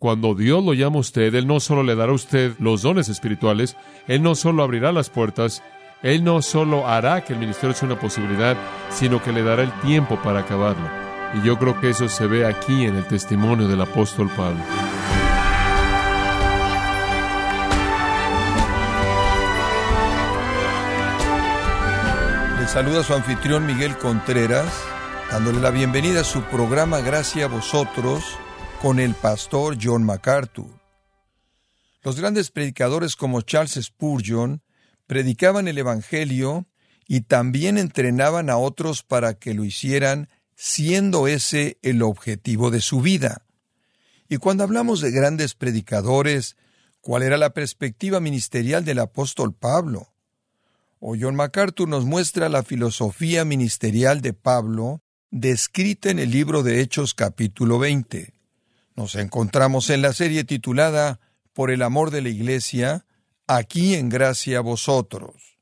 Cuando Dios lo llama a usted, Él no solo le dará a usted los dones espirituales, Él no solo abrirá las puertas, Él no solo hará que el ministerio sea una posibilidad, sino que le dará el tiempo para acabarlo. Y yo creo que eso se ve aquí en el testimonio del apóstol Pablo. Le saluda su anfitrión Miguel Contreras, dándole la bienvenida a su programa Gracias a vosotros con el pastor John MacArthur. Los grandes predicadores como Charles Spurgeon predicaban el Evangelio y también entrenaban a otros para que lo hicieran, siendo ese el objetivo de su vida. Y cuando hablamos de grandes predicadores, ¿cuál era la perspectiva ministerial del apóstol Pablo? O John MacArthur nos muestra la filosofía ministerial de Pablo, descrita en el libro de Hechos capítulo 20. Nos encontramos en la serie titulada Por el amor de la Iglesia, aquí en gracia a vosotros.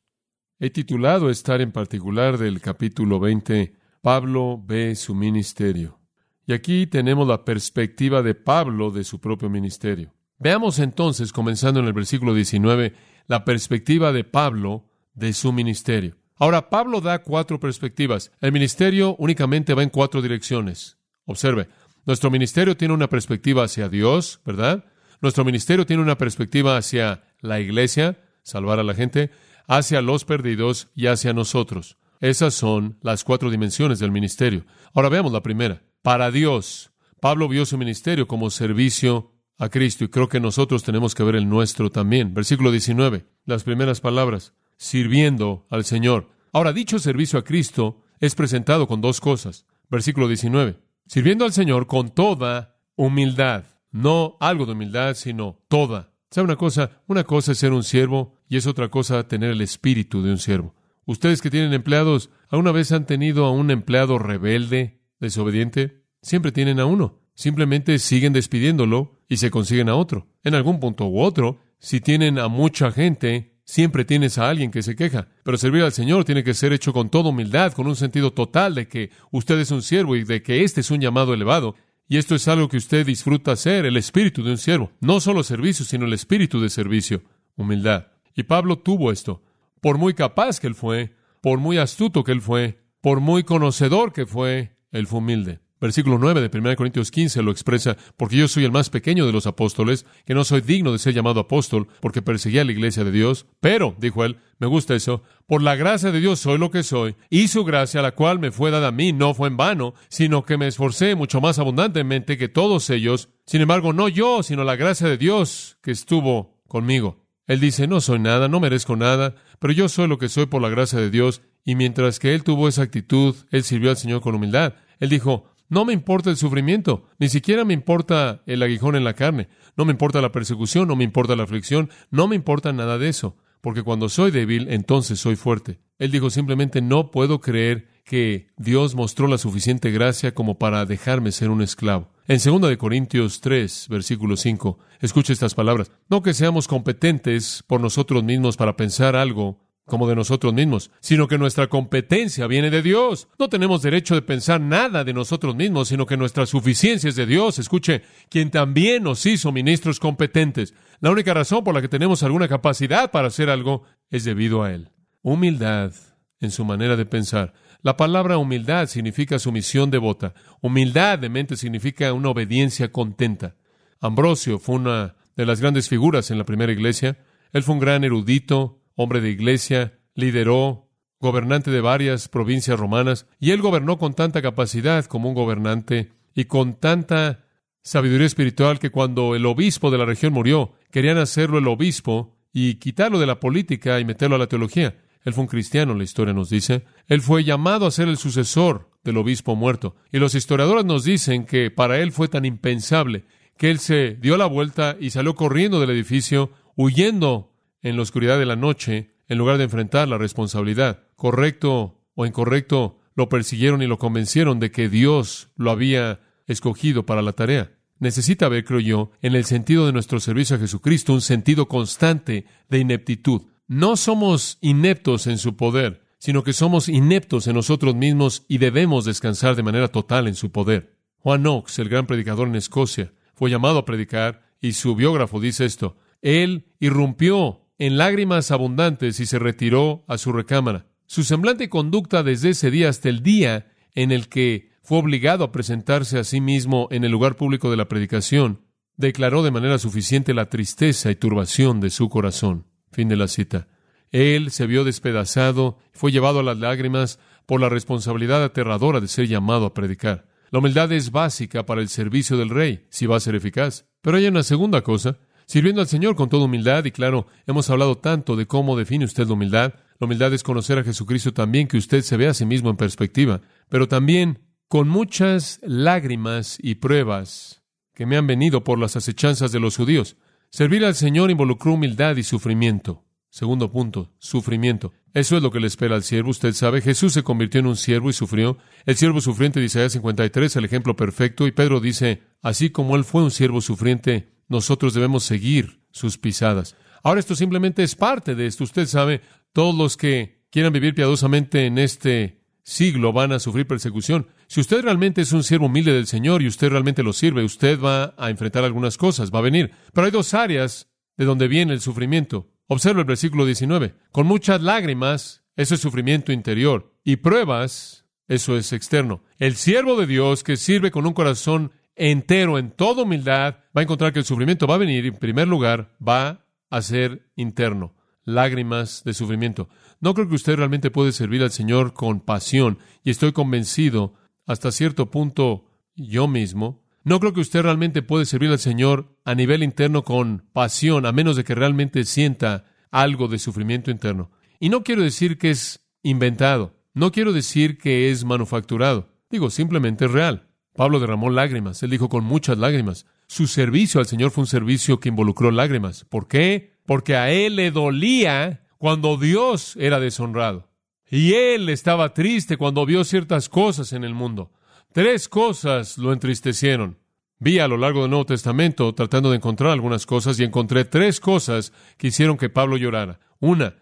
He titulado estar en particular del capítulo 20, Pablo ve su ministerio. Y aquí tenemos la perspectiva de Pablo de su propio ministerio. Veamos entonces, comenzando en el versículo 19, la perspectiva de Pablo de su ministerio. Ahora, Pablo da cuatro perspectivas. El ministerio únicamente va en cuatro direcciones. Observe, nuestro ministerio tiene una perspectiva hacia Dios, ¿verdad? Nuestro ministerio tiene una perspectiva hacia la iglesia, salvar a la gente, hacia los perdidos y hacia nosotros. Esas son las cuatro dimensiones del ministerio. Ahora veamos la primera. Para Dios, Pablo vio su ministerio como servicio a Cristo y creo que nosotros tenemos que ver el nuestro también. Versículo 19, las primeras palabras, sirviendo al Señor. Ahora, dicho servicio a Cristo es presentado con dos cosas. Versículo 19, sirviendo al Señor con toda humildad. No algo de humildad, sino toda. ¿Sabe una cosa? Una cosa es ser un siervo y es otra cosa tener el espíritu de un siervo. Ustedes que tienen empleados, ¿alguna vez han tenido a un empleado rebelde, desobediente? Siempre tienen a uno. Simplemente siguen despidiéndolo y se consiguen a otro. En algún punto u otro, si tienen a mucha gente, siempre tienes a alguien que se queja. Pero servir al Señor tiene que ser hecho con toda humildad, con un sentido total de que usted es un siervo y de que este es un llamado elevado. Y esto es algo que usted disfruta hacer, el espíritu de un siervo. No solo servicio, sino el espíritu de servicio. Humildad. Y Pablo tuvo esto. Por muy capaz que él fue, por muy astuto que él fue, por muy conocedor que fue, él fue humilde. Versículo 9 de 1 Corintios 15 lo expresa, porque yo soy el más pequeño de los apóstoles, que no soy digno de ser llamado apóstol, porque perseguía a la iglesia de Dios, pero, dijo él, me gusta eso, por la gracia de Dios soy lo que soy, y su gracia, la cual me fue dada a mí, no fue en vano, sino que me esforcé mucho más abundantemente que todos ellos, sin embargo, no yo, sino la gracia de Dios que estuvo conmigo. Él dice, no soy nada, no merezco nada, pero yo soy lo que soy por la gracia de Dios, y mientras que él tuvo esa actitud, él sirvió al Señor con humildad. Él dijo, no me importa el sufrimiento, ni siquiera me importa el aguijón en la carne, no me importa la persecución, no me importa la aflicción, no me importa nada de eso, porque cuando soy débil, entonces soy fuerte. Él dijo simplemente, no puedo creer que Dios mostró la suficiente gracia como para dejarme ser un esclavo. En 2 Corintios 3, versículo 5, escuche estas palabras, no que seamos competentes por nosotros mismos para pensar algo como de nosotros mismos, sino que nuestra competencia viene de Dios. No tenemos derecho de pensar nada de nosotros mismos, sino que nuestra suficiencia es de Dios. Escuche, quien también nos hizo ministros competentes. La única razón por la que tenemos alguna capacidad para hacer algo es debido a Él. Humildad en su manera de pensar. La palabra humildad significa sumisión devota. Humildad de mente significa una obediencia contenta. Ambrosio fue una de las grandes figuras en la primera iglesia. Él fue un gran erudito, hombre de iglesia, lideró, gobernante de varias provincias romanas, y él gobernó con tanta capacidad como un gobernante y con tanta sabiduría espiritual que cuando el obispo de la región murió, querían hacerlo el obispo y quitarlo de la política y meterlo a la teología. Él fue un cristiano, la historia nos dice. Él fue llamado a ser el sucesor del obispo muerto. Y los historiadores nos dicen que para él fue tan impensable que él se dio la vuelta y salió corriendo del edificio, huyendo en la oscuridad de la noche en lugar de enfrentar la responsabilidad. Correcto o incorrecto, lo persiguieron y lo convencieron de que Dios lo había escogido para la tarea. Necesita ver, creo yo, en el sentido de nuestro servicio a Jesucristo, un sentido constante de ineptitud. No somos ineptos en su poder, sino que somos ineptos en nosotros mismos y debemos descansar de manera total en su poder. Juan Knox, el gran predicador en Escocia, fue llamado a predicar y su biógrafo dice esto. Él irrumpió en lágrimas abundantes y se retiró a su recámara. Su semblante y conducta desde ese día hasta el día en el que fue obligado a presentarse a sí mismo en el lugar público de la predicación, declaró de manera suficiente la tristeza y turbación de su corazón. Fin de la cita. Él se vio despedazado, fue llevado a las lágrimas por la responsabilidad aterradora de ser llamado a predicar. La humildad es básica para el servicio del rey, si va a ser eficaz. Pero hay una segunda cosa, sirviendo al Señor con toda humildad, y claro, hemos hablado tanto de cómo define usted la humildad. La humildad es conocer a Jesucristo también, que usted se vea a sí mismo en perspectiva, pero también con muchas lágrimas y pruebas que me han venido por las acechanzas de los judíos. Servir al Señor involucró humildad y sufrimiento. Segundo punto, sufrimiento. Eso es lo que le espera al siervo. Usted sabe, Jesús se convirtió en un siervo y sufrió. El siervo sufriente de Isaías 53, el ejemplo perfecto. Y Pedro dice, así como él fue un siervo sufriente, nosotros debemos seguir sus pisadas. Ahora esto simplemente es parte de esto. Usted sabe, todos los que quieran vivir piadosamente en este siglo van a sufrir persecución. Si usted realmente es un siervo humilde del Señor y usted realmente lo sirve, usted va a enfrentar algunas cosas, va a venir. Pero hay dos áreas de donde viene el sufrimiento. Observa el versículo 19. Con muchas lágrimas, eso es sufrimiento interior, y pruebas, eso es externo. El siervo de Dios que sirve con un corazón entero, en toda humildad, va a encontrar que el sufrimiento va a venir, y en primer lugar, va a ser interno. Lágrimas de sufrimiento. No creo que usted realmente puede servir al Señor con pasión, y estoy convencido, hasta cierto punto, yo mismo, no creo que usted realmente puede servir al Señor a nivel interno con pasión, a menos de que realmente sienta algo de sufrimiento interno. Y no quiero decir que es inventado, no quiero decir que es manufacturado, digo, simplemente es real. Pablo derramó lágrimas, él dijo con muchas lágrimas. Su servicio al Señor fue un servicio que involucró lágrimas. ¿Por qué? Porque a él le dolía cuando Dios era deshonrado. Y él estaba triste cuando vio ciertas cosas en el mundo. Tres cosas lo entristecieron. Vi a lo largo del Nuevo Testamento tratando de encontrar algunas cosas y encontré tres cosas que hicieron que Pablo llorara. Una,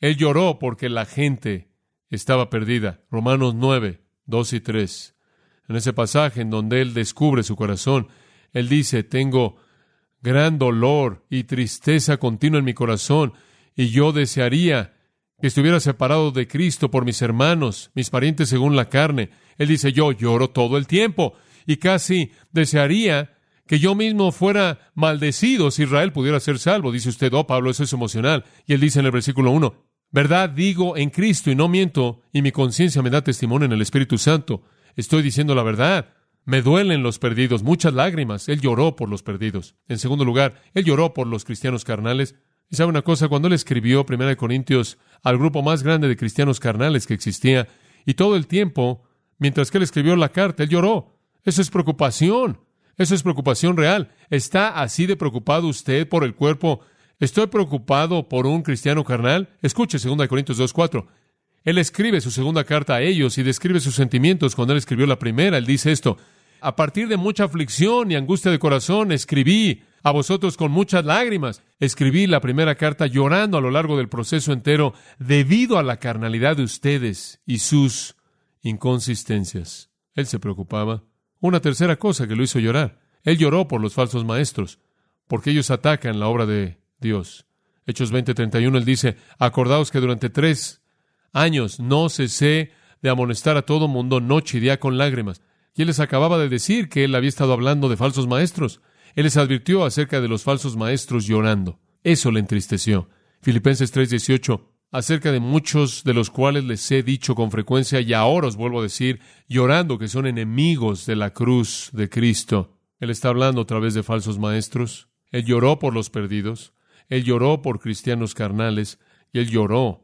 él lloró porque la gente estaba perdida. Romanos 9, 2 y 3. En ese pasaje en donde él descubre su corazón, él dice, tengo gran dolor y tristeza continua en mi corazón y yo desearía que estuviera separado de Cristo por mis hermanos, mis parientes según la carne. Él dice, yo lloro todo el tiempo y casi desearía que yo mismo fuera maldecido si Israel pudiera ser salvo. Dice usted, oh Pablo, eso es emocional. Y él dice en el versículo 1, verdad digo en Cristo y no miento, y mi conciencia me da testimonio en el Espíritu Santo. Estoy diciendo la verdad. Me duelen los perdidos, muchas lágrimas. Él lloró por los perdidos. En segundo lugar, él lloró por los cristianos carnales. Y sabe una cosa, cuando él escribió 1 Corintios al grupo más grande de cristianos carnales que existía, y todo el tiempo, mientras que él escribió la carta, él lloró. Eso es preocupación. Eso es preocupación real. ¿Está así de preocupado usted por el cuerpo? ¿Estoy preocupado por un cristiano carnal? Escuche 2 Corintios 2.4. Él escribe su segunda carta a ellos y describe sus sentimientos cuando él escribió la primera. Él dice esto, a partir de mucha aflicción y angustia de corazón, escribí a vosotros con muchas lágrimas. Escribí la primera carta llorando a lo largo del proceso entero debido a la carnalidad de ustedes y sus inconsistencias. Él se preocupaba. Una tercera cosa que lo hizo llorar. Él lloró por los falsos maestros, porque ellos atacan la obra de Dios. Hechos 20:31 él dice, acordaos que durante tres años no cesé de amonestar a todo mundo noche y día con lágrimas. Y él les acababa de decir que él había estado hablando de falsos maestros. Él les advirtió acerca de los falsos maestros llorando. Eso le entristeció. Filipenses 3:18, acerca de muchos de los cuales les he dicho con frecuencia y ahora os vuelvo a decir, llorando que son enemigos de la cruz de Cristo. Él está hablando a través de falsos maestros. Él lloró por los perdidos. Él lloró por cristianos carnales. Y él lloró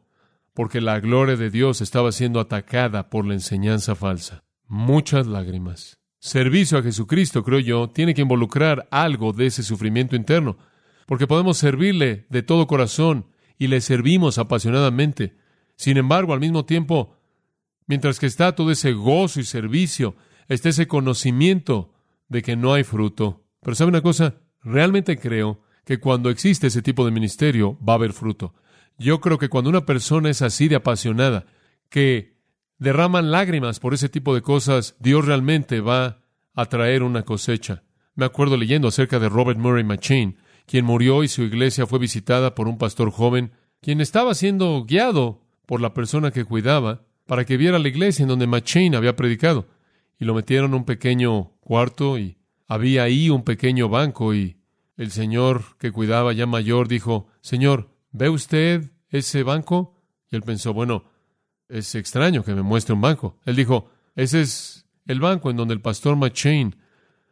porque la gloria de Dios estaba siendo atacada por la enseñanza falsa. Muchas lágrimas. Servicio a Jesucristo, creo yo, tiene que involucrar algo de ese sufrimiento interno, porque podemos servirle de todo corazón y le servimos apasionadamente. Sin embargo, al mismo tiempo, mientras que está todo ese gozo y servicio, está ese conocimiento de que no hay fruto. Pero ¿sabe una cosa? Realmente creo que cuando existe ese tipo de ministerio va a haber fruto. Yo creo que cuando una persona es así de apasionada, que derraman lágrimas por ese tipo de cosas, Dios realmente va a traer una cosecha. Me acuerdo leyendo acerca de Robert Murray McChain, quien murió y su iglesia fue visitada por un pastor joven, quien estaba siendo guiado por la persona que cuidaba para que viera la iglesia en donde McChain había predicado. Y lo metieron en un pequeño cuarto y había ahí un pequeño banco y el señor que cuidaba ya mayor dijo, Señor, ¿ve usted ese banco? Y él pensó, bueno, es extraño que me muestre un banco. Él dijo, ese es el banco en donde el pastor McChain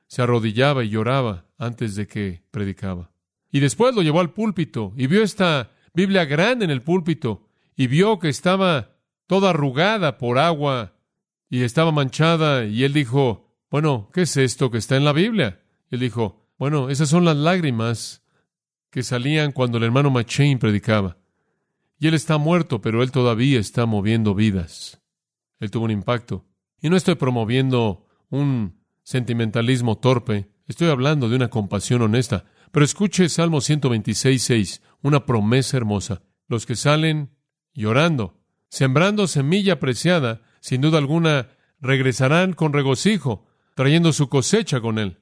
se arrodillaba y lloraba antes de que predicaba. Y después lo llevó al púlpito y vio esta Biblia grande en el púlpito y vio que estaba toda arrugada por agua y estaba manchada y él dijo, bueno, ¿qué es esto que está en la Biblia? él dijo, bueno, esas son las lágrimas que salían cuando el hermano McChain predicaba. Y él está muerto, pero él todavía está moviendo vidas. Él tuvo un impacto. Y no estoy promoviendo un sentimentalismo torpe, estoy hablando de una compasión honesta. Pero escuche Salmo 126, 6, una promesa hermosa. Los que salen llorando, sembrando semilla preciada, sin duda alguna, regresarán con regocijo, trayendo su cosecha con él.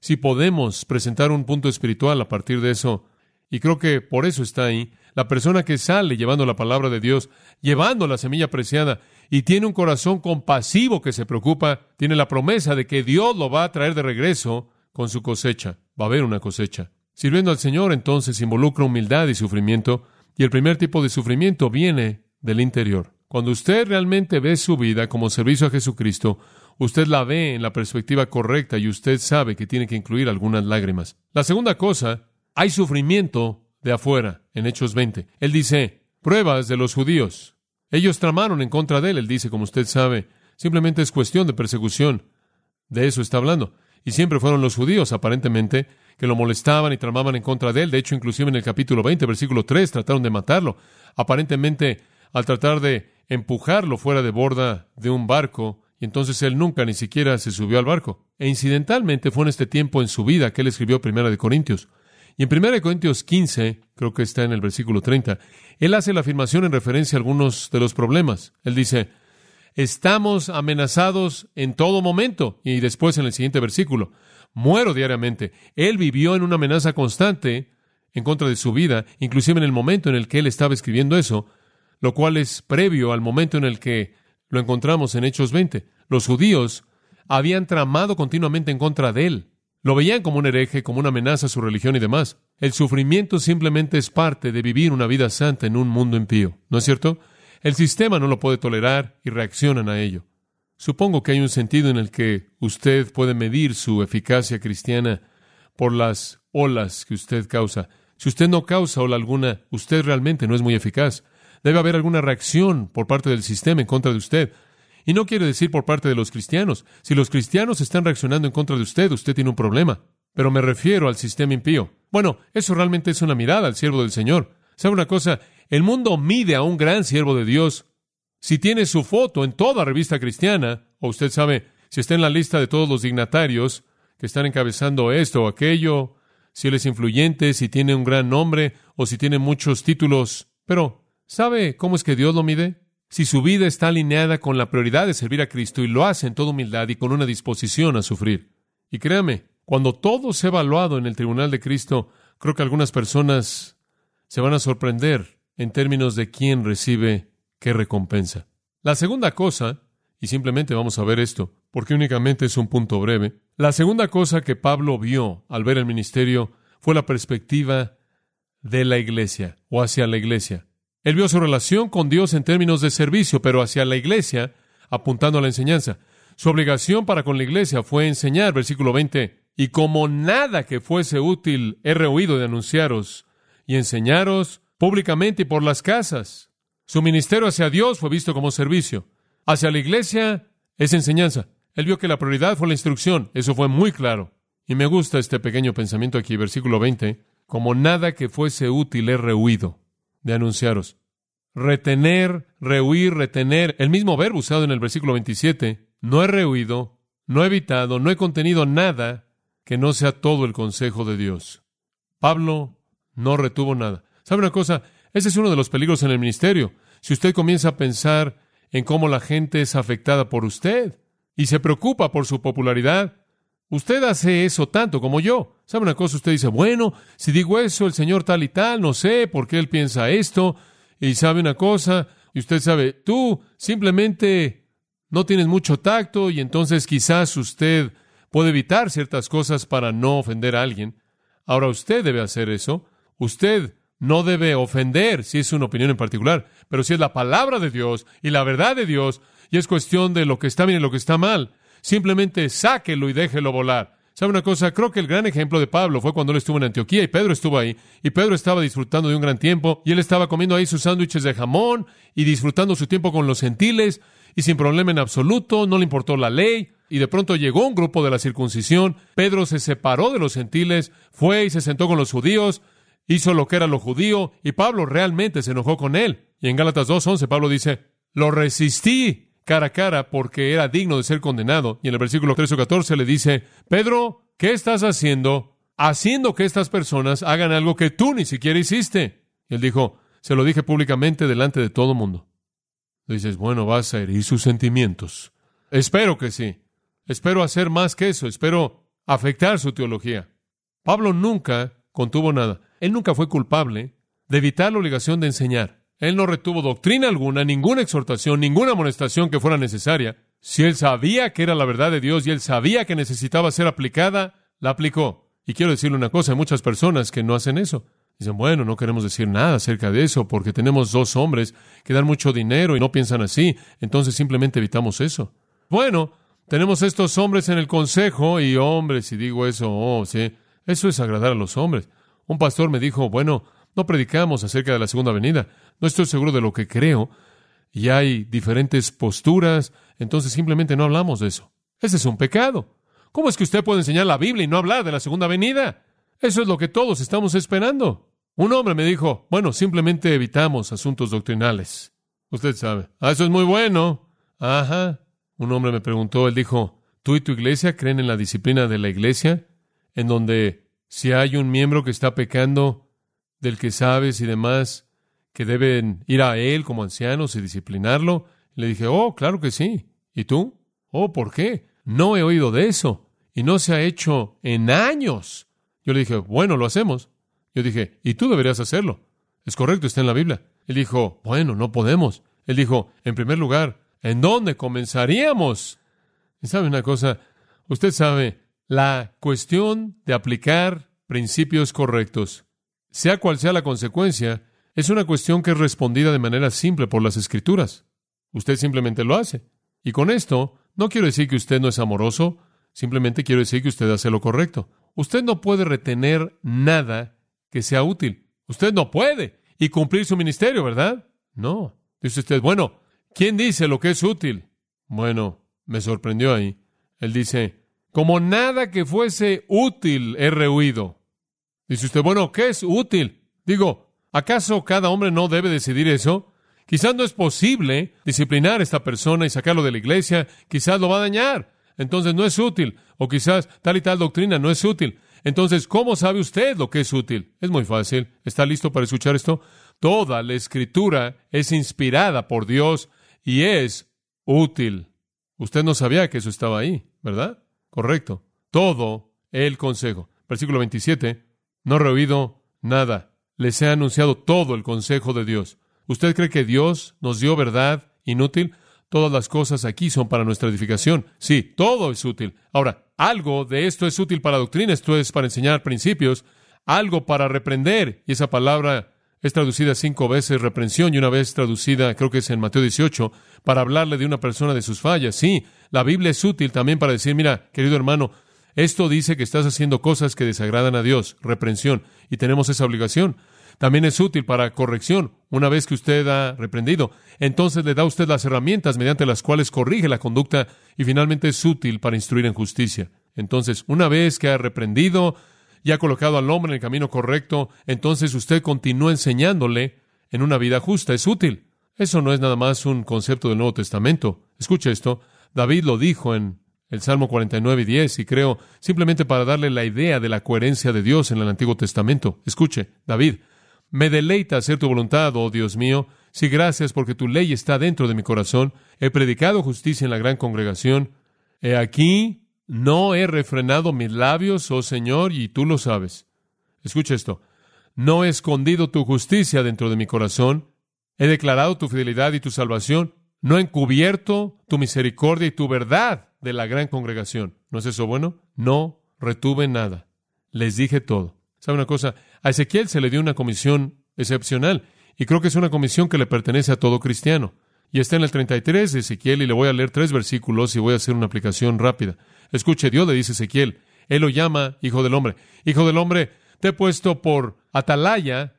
Si podemos presentar un punto espiritual a partir de eso, y creo que por eso está ahí, la persona que sale llevando la palabra de Dios, llevando la semilla preciada, y tiene un corazón compasivo que se preocupa, tiene la promesa de que Dios lo va a traer de regreso con su cosecha. Va a haber una cosecha. Sirviendo al Señor entonces involucra humildad y sufrimiento, y el primer tipo de sufrimiento viene del interior. Cuando usted realmente ve su vida como servicio a Jesucristo, usted la ve en la perspectiva correcta y usted sabe que tiene que incluir algunas lágrimas. La segunda cosa, hay sufrimiento de afuera, en Hechos 20. Él dice, pruebas de los judíos. Ellos tramaron en contra de él, él dice, como usted sabe, simplemente es cuestión de persecución. De eso está hablando. Y siempre fueron los judíos, aparentemente, que lo molestaban y tramaban en contra de él. De hecho, inclusive en el capítulo 20, versículo 3, trataron de matarlo. Aparentemente, al tratar de empujarlo fuera de borda de un barco, y entonces él nunca ni siquiera se subió al barco. E incidentalmente fue en este tiempo en su vida que él escribió Primera de Corintios. Y en Primera de Corintios 15, creo que está en el versículo 30, él hace la afirmación en referencia a algunos de los problemas. Él dice, estamos amenazados en todo momento. Y después en el siguiente versículo, muero diariamente. Él vivió en una amenaza constante en contra de su vida, inclusive en el momento en el que él estaba escribiendo eso, lo cual es previo al momento en el que lo encontramos en Hechos 20. Los judíos habían tramado continuamente en contra de él. Lo veían como un hereje, como una amenaza a su religión y demás. El sufrimiento simplemente es parte de vivir una vida santa en un mundo impío, ¿no es cierto? El sistema no lo puede tolerar y reaccionan a ello. Supongo que hay un sentido en el que usted puede medir su eficacia cristiana por las olas que usted causa. Si usted no causa ola alguna, usted realmente no es muy eficaz. Debe haber alguna reacción por parte del sistema en contra de usted. Y no quiere decir por parte de los cristianos. Si los cristianos están reaccionando en contra de usted, usted tiene un problema. Pero me refiero al sistema impío. Bueno, eso realmente es una mirada al siervo del Señor. ¿Sabe una cosa? El mundo mide a un gran siervo de Dios si tiene su foto en toda revista cristiana, o usted sabe, si está en la lista de todos los dignatarios que están encabezando esto o aquello, si él es influyente, si tiene un gran nombre o si tiene muchos títulos. Pero, ¿sabe cómo es que Dios lo mide? Si su vida está alineada con la prioridad de servir a Cristo y lo hace en toda humildad y con una disposición a sufrir. Y créame, cuando todo se ha evaluado en el tribunal de Cristo, creo que algunas personas se van a sorprender en términos de quién recibe qué recompensa. La segunda cosa, y simplemente vamos a ver esto, porque únicamente es un punto breve, la segunda cosa que Pablo vio al ver el ministerio fue la perspectiva de la iglesia o hacia la iglesia. Él vio su relación con Dios en términos de servicio, pero hacia la iglesia, apuntando a la enseñanza. Su obligación para con la iglesia fue enseñar, versículo 20, y como nada que fuese útil he rehuido de anunciaros y enseñaros públicamente y por las casas su ministerio hacia Dios fue visto como servicio. Hacia la iglesia es enseñanza. Él vio que la prioridad fue la instrucción. Eso fue muy claro. Y me gusta este pequeño pensamiento aquí, versículo 20. Como nada que fuese útil he rehuido de anunciaros. Retener, rehuir, retener. El mismo verbo usado en el versículo 27. No he rehuido, no he evitado, no he contenido nada que no sea todo el consejo de Dios. Pablo no retuvo nada. ¿Sabe una cosa? Ese es uno de los peligros en el ministerio. Si usted comienza a pensar en cómo la gente es afectada por usted y se preocupa por su popularidad, Usted hace eso tanto como yo. ¿Sabe una cosa? Usted dice, bueno, si digo eso, el Señor tal y tal, no sé por qué Él piensa esto. Y sabe una cosa, y usted sabe, tú simplemente no tienes mucho tacto y entonces quizás usted puede evitar ciertas cosas para no ofender a alguien. Ahora usted debe hacer eso. Usted no debe ofender si es una opinión en particular, pero si es la palabra de Dios y la verdad de Dios y es cuestión de lo que está bien y lo que está mal, simplemente sáquelo y déjelo volar. ¿Sabe una cosa? Creo que el gran ejemplo de Pablo fue cuando él estuvo en Antioquía y Pedro estuvo ahí. Y Pedro estaba disfrutando de un gran tiempo y él estaba comiendo ahí sus sándwiches de jamón y disfrutando su tiempo con los gentiles y sin problema en absoluto, no le importó la ley. Y de pronto llegó un grupo de la circuncisión. Pedro se separó de los gentiles, fue y se sentó con los judíos, hizo lo que era lo judío y Pablo realmente se enojó con él. Y en Gálatas 2.11 Pablo dice, lo resistí cara a cara porque era digno de ser condenado. Y en el versículo 13 o 14 le dice, Pedro, ¿qué estás haciendo? Haciendo que estas personas hagan algo que tú ni siquiera hiciste. Y él dijo, se lo dije públicamente delante de todo mundo. dices, bueno, vas a herir sus sentimientos. Espero que sí. Espero hacer más que eso. Espero afectar su teología. Pablo nunca contuvo nada. Él nunca fue culpable de evitar la obligación de enseñar. Él no retuvo doctrina alguna, ninguna exhortación, ninguna amonestación que fuera necesaria. Si él sabía que era la verdad de Dios y él sabía que necesitaba ser aplicada, la aplicó. Y quiero decirle una cosa, hay muchas personas que no hacen eso. Dicen, bueno, no queremos decir nada acerca de eso porque tenemos dos hombres que dan mucho dinero y no piensan así, entonces simplemente evitamos eso. Bueno, tenemos estos hombres en el consejo y hombres, si digo eso, oh, sí, eso es agradar a los hombres. Un pastor me dijo, bueno, no predicamos acerca de la segunda venida. No estoy seguro de lo que creo. Y hay diferentes posturas. Entonces simplemente no hablamos de eso. Ese es un pecado. ¿Cómo es que usted puede enseñar la Biblia y no hablar de la segunda venida? Eso es lo que todos estamos esperando. Un hombre me dijo, bueno, simplemente evitamos asuntos doctrinales. Usted sabe. Ah, eso es muy bueno. Ajá. Un hombre me preguntó, él dijo, ¿tú y tu iglesia creen en la disciplina de la iglesia? En donde si hay un miembro que está pecando, del que sabes y demás, que deben ir a él como ancianos y disciplinarlo? Le dije, oh, claro que sí. ¿Y tú? Oh, ¿por qué? No he oído de eso. Y no se ha hecho en años. Yo le dije, bueno, lo hacemos. Yo dije, y tú deberías hacerlo. Es correcto, está en la Biblia. Él dijo, bueno, no podemos. Él dijo, en primer lugar, ¿en dónde comenzaríamos? Y sabe una cosa, usted sabe, la cuestión de aplicar principios correctos sea cual sea la consecuencia, es una cuestión que es respondida de manera simple por las escrituras. Usted simplemente lo hace. Y con esto, no quiero decir que usted no es amoroso, simplemente quiero decir que usted hace lo correcto. Usted no puede retener nada que sea útil. Usted no puede. Y cumplir su ministerio, ¿verdad? No. Dice usted, bueno, ¿quién dice lo que es útil? Bueno, me sorprendió ahí. Él dice, como nada que fuese útil he rehuido. Dice usted, bueno, ¿qué es útil? Digo, ¿acaso cada hombre no debe decidir eso? Quizás no es posible disciplinar a esta persona y sacarlo de la iglesia, quizás lo va a dañar, entonces no es útil, o quizás tal y tal doctrina no es útil. Entonces, ¿cómo sabe usted lo que es útil? Es muy fácil. ¿Está listo para escuchar esto? Toda la escritura es inspirada por Dios y es útil. Usted no sabía que eso estaba ahí, ¿verdad? Correcto. Todo el consejo. Versículo 27. No reoído nada. Les he anunciado todo el consejo de Dios. ¿Usted cree que Dios nos dio verdad inútil? Todas las cosas aquí son para nuestra edificación. Sí, todo es útil. Ahora, algo de esto es útil para doctrina, esto es para enseñar principios, algo para reprender. Y esa palabra es traducida cinco veces, reprensión, y una vez traducida, creo que es en Mateo 18, para hablarle de una persona de sus fallas. Sí, la Biblia es útil también para decir, mira, querido hermano, esto dice que estás haciendo cosas que desagradan a Dios, reprensión, y tenemos esa obligación. También es útil para corrección. Una vez que usted ha reprendido, entonces le da usted las herramientas mediante las cuales corrige la conducta y finalmente es útil para instruir en justicia. Entonces, una vez que ha reprendido y ha colocado al hombre en el camino correcto, entonces usted continúa enseñándole en una vida justa. Es útil. Eso no es nada más un concepto del Nuevo Testamento. Escuche esto. David lo dijo en el Salmo 49 y 10, y creo simplemente para darle la idea de la coherencia de Dios en el Antiguo Testamento. Escuche, David, me deleita hacer tu voluntad, oh Dios mío. Sí, gracias porque tu ley está dentro de mi corazón. He predicado justicia en la gran congregación. He aquí, no he refrenado mis labios, oh Señor, y tú lo sabes. Escucha esto. No he escondido tu justicia dentro de mi corazón. He declarado tu fidelidad y tu salvación. No he encubierto tu misericordia y tu verdad de la gran congregación. ¿No es eso bueno? No retuve nada. Les dije todo. ¿Sabe una cosa? A Ezequiel se le dio una comisión excepcional y creo que es una comisión que le pertenece a todo cristiano. Y está en el 33 de Ezequiel y le voy a leer tres versículos y voy a hacer una aplicación rápida. Escuche, Dios le dice a Ezequiel, Él lo llama Hijo del Hombre. Hijo del Hombre, te he puesto por atalaya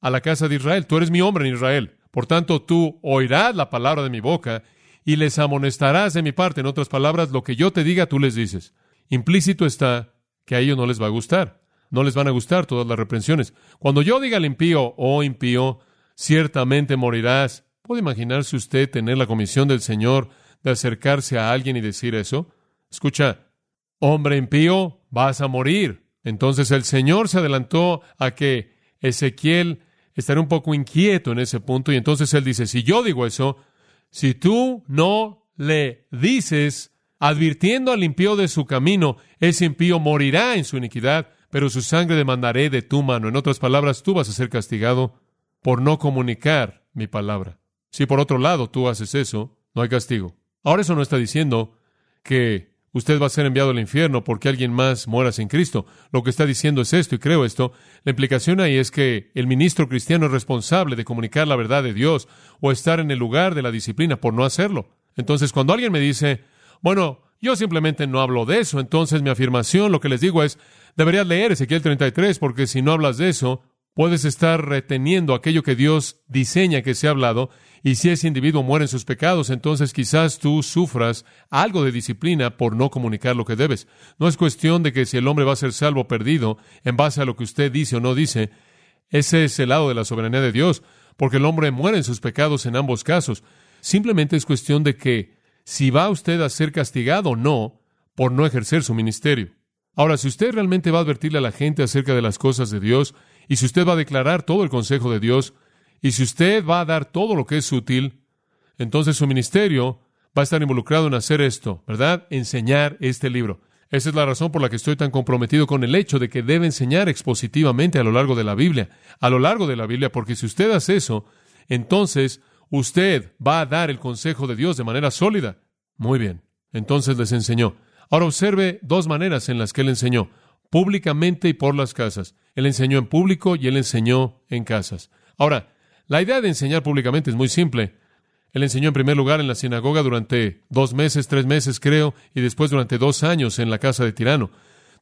a la casa de Israel. Tú eres mi hombre en Israel. Por tanto, tú oirás la palabra de mi boca y les amonestarás de mi parte. En otras palabras, lo que yo te diga, tú les dices. Implícito está que a ellos no les va a gustar. No les van a gustar todas las reprensiones. Cuando yo diga al impío, oh impío, ciertamente morirás. ¿Puede imaginarse usted tener la comisión del Señor de acercarse a alguien y decir eso? Escucha, hombre impío, vas a morir. Entonces el Señor se adelantó a que Ezequiel estaría un poco inquieto en ese punto y entonces él dice, si yo digo eso, si tú no le dices, advirtiendo al impío de su camino, ese impío morirá en su iniquidad, pero su sangre demandaré de tu mano. En otras palabras, tú vas a ser castigado por no comunicar mi palabra. Si por otro lado tú haces eso, no hay castigo. Ahora eso no está diciendo que usted va a ser enviado al infierno porque alguien más muera sin Cristo. Lo que está diciendo es esto, y creo esto. La implicación ahí es que el ministro cristiano es responsable de comunicar la verdad de Dios o estar en el lugar de la disciplina por no hacerlo. Entonces, cuando alguien me dice, bueno, yo simplemente no hablo de eso, entonces mi afirmación, lo que les digo es, deberías leer Ezequiel 33, porque si no hablas de eso, puedes estar reteniendo aquello que Dios diseña que se ha hablado, y si ese individuo muere en sus pecados, entonces quizás tú sufras algo de disciplina por no comunicar lo que debes. No es cuestión de que si el hombre va a ser salvo o perdido en base a lo que usted dice o no dice. Ese es el lado de la soberanía de Dios, porque el hombre muere en sus pecados en ambos casos. Simplemente es cuestión de que si va usted a ser castigado o no por no ejercer su ministerio. Ahora, si usted realmente va a advertirle a la gente acerca de las cosas de Dios, y si usted va a declarar todo el consejo de Dios, y si usted va a dar todo lo que es útil, entonces su ministerio va a estar involucrado en hacer esto, ¿verdad? Enseñar este libro. Esa es la razón por la que estoy tan comprometido con el hecho de que debe enseñar expositivamente a lo largo de la Biblia, a lo largo de la Biblia, porque si usted hace eso, entonces usted va a dar el consejo de Dios de manera sólida. Muy bien. Entonces les enseñó. Ahora observe dos maneras en las que él enseñó, públicamente y por las casas. Él enseñó en público y él enseñó en casas. Ahora, la idea de enseñar públicamente es muy simple. Él enseñó en primer lugar en la sinagoga durante dos meses, tres meses creo, y después durante dos años en la casa de Tirano.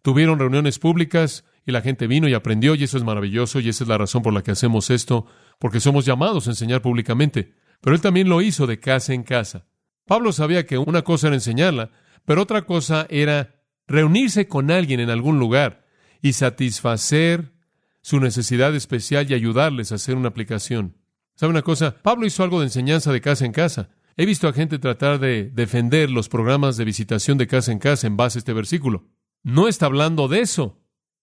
Tuvieron reuniones públicas y la gente vino y aprendió y eso es maravilloso y esa es la razón por la que hacemos esto, porque somos llamados a enseñar públicamente. Pero él también lo hizo de casa en casa. Pablo sabía que una cosa era enseñarla, pero otra cosa era reunirse con alguien en algún lugar y satisfacer su necesidad especial y ayudarles a hacer una aplicación. ¿Sabe una cosa? Pablo hizo algo de enseñanza de casa en casa. He visto a gente tratar de defender los programas de visitación de casa en casa en base a este versículo. No está hablando de eso.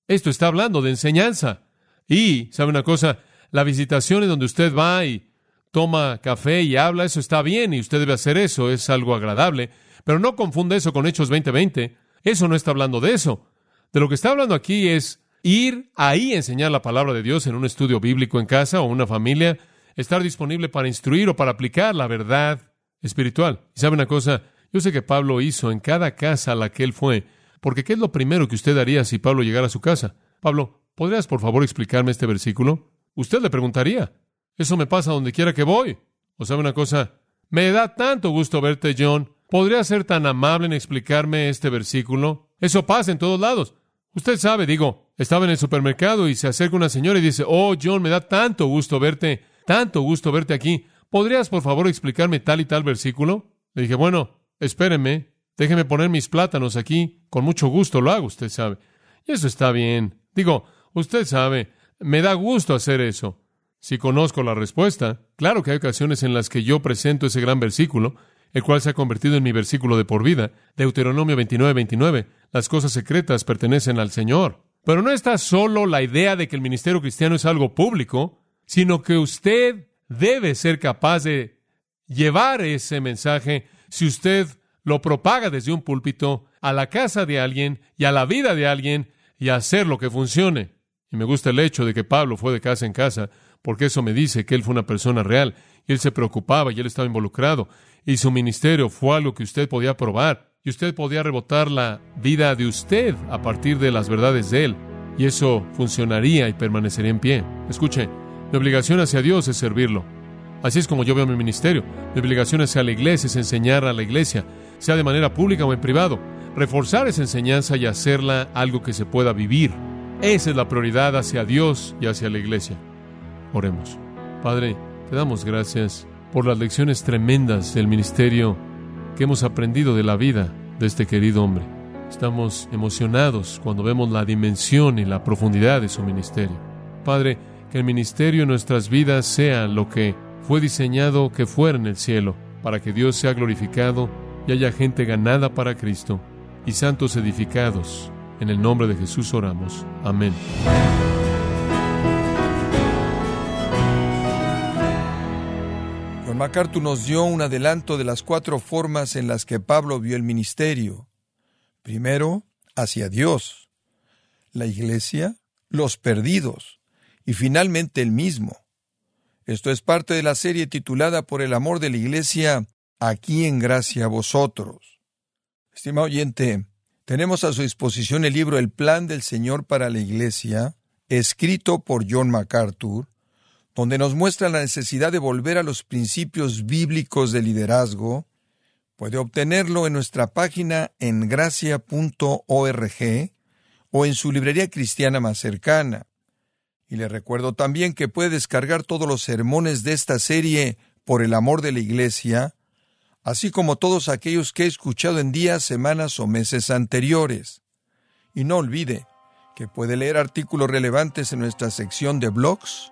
Esto está hablando de enseñanza. Y, ¿sabe una cosa? La visitación en donde usted va y toma café y habla, eso está bien y usted debe hacer eso, es algo agradable. Pero no confunde eso con Hechos 2020. Eso no está hablando de eso. De lo que está hablando aquí es ir ahí a enseñar la palabra de Dios en un estudio bíblico en casa o una familia, estar disponible para instruir o para aplicar la verdad espiritual. ¿Y sabe una cosa? Yo sé que Pablo hizo en cada casa a la que él fue, porque ¿qué es lo primero que usted haría si Pablo llegara a su casa? Pablo, ¿podrías por favor explicarme este versículo? Usted le preguntaría. Eso me pasa donde quiera que voy. ¿O sabe una cosa? Me da tanto gusto verte, John. ¿Podría ser tan amable en explicarme este versículo? Eso pasa en todos lados. Usted sabe, digo, estaba en el supermercado y se acerca una señora y dice, oh, John, me da tanto gusto verte, tanto gusto verte aquí. ¿Podrías, por favor, explicarme tal y tal versículo? Le dije, bueno, espéreme, déjeme poner mis plátanos aquí, con mucho gusto lo hago, usted sabe. Y eso está bien. Digo, usted sabe, me da gusto hacer eso. Si conozco la respuesta, claro que hay ocasiones en las que yo presento ese gran versículo, el cual se ha convertido en mi versículo de por vida, Deuteronomio 29, 29. Las cosas secretas pertenecen al Señor. Pero no está solo la idea de que el ministerio cristiano es algo público, sino que usted debe ser capaz de llevar ese mensaje si usted lo propaga desde un púlpito a la casa de alguien y a la vida de alguien y hacer lo que funcione. Y me gusta el hecho de que Pablo fue de casa en casa, porque eso me dice que él fue una persona real, y él se preocupaba y él estaba involucrado, y su ministerio fue algo que usted podía probar, y usted podía rebotar la vida de usted a partir de las verdades de él, y eso funcionaría y permanecería en pie. Escuche, mi obligación hacia Dios es servirlo. Así es como yo veo mi ministerio. Mi obligación hacia la iglesia es enseñar a la iglesia, sea de manera pública o en privado, reforzar esa enseñanza y hacerla algo que se pueda vivir. Esa es la prioridad hacia Dios y hacia la iglesia. Oremos. Padre, te damos gracias por las lecciones tremendas del ministerio que hemos aprendido de la vida de este querido hombre. Estamos emocionados cuando vemos la dimensión y la profundidad de su ministerio. Padre, que el ministerio en nuestras vidas sea lo que fue diseñado que fuera en el cielo, para que Dios sea glorificado y haya gente ganada para Cristo y santos edificados en el nombre de Jesús oramos. Amén. John MacArthur nos dio un adelanto de las cuatro formas en las que Pablo vio el ministerio. Primero, hacia Dios, la iglesia, los perdidos y finalmente el mismo. Esto es parte de la serie titulada Por el amor de la iglesia, aquí en gracia a vosotros. Estimado oyente, tenemos a su disposición el libro El Plan del Señor para la Iglesia, escrito por John MacArthur, donde nos muestra la necesidad de volver a los principios bíblicos de liderazgo. Puede obtenerlo en nuestra página en gracia.org o en su librería cristiana más cercana. Y le recuerdo también que puede descargar todos los sermones de esta serie por el amor de la Iglesia así como todos aquellos que he escuchado en días, semanas o meses anteriores. Y no olvide que puede leer artículos relevantes en nuestra sección de blogs,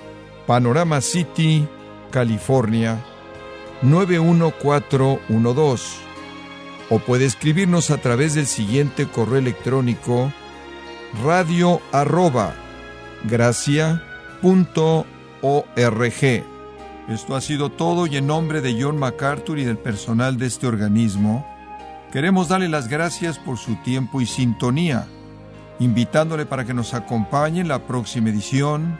Panorama City, California 91412. O puede escribirnos a través del siguiente correo electrónico radio arroba esto ha sido todo y en nombre de John MacArthur y del personal de este organismo, queremos darle las gracias por su tiempo y sintonía, invitándole para que nos acompañe en la próxima edición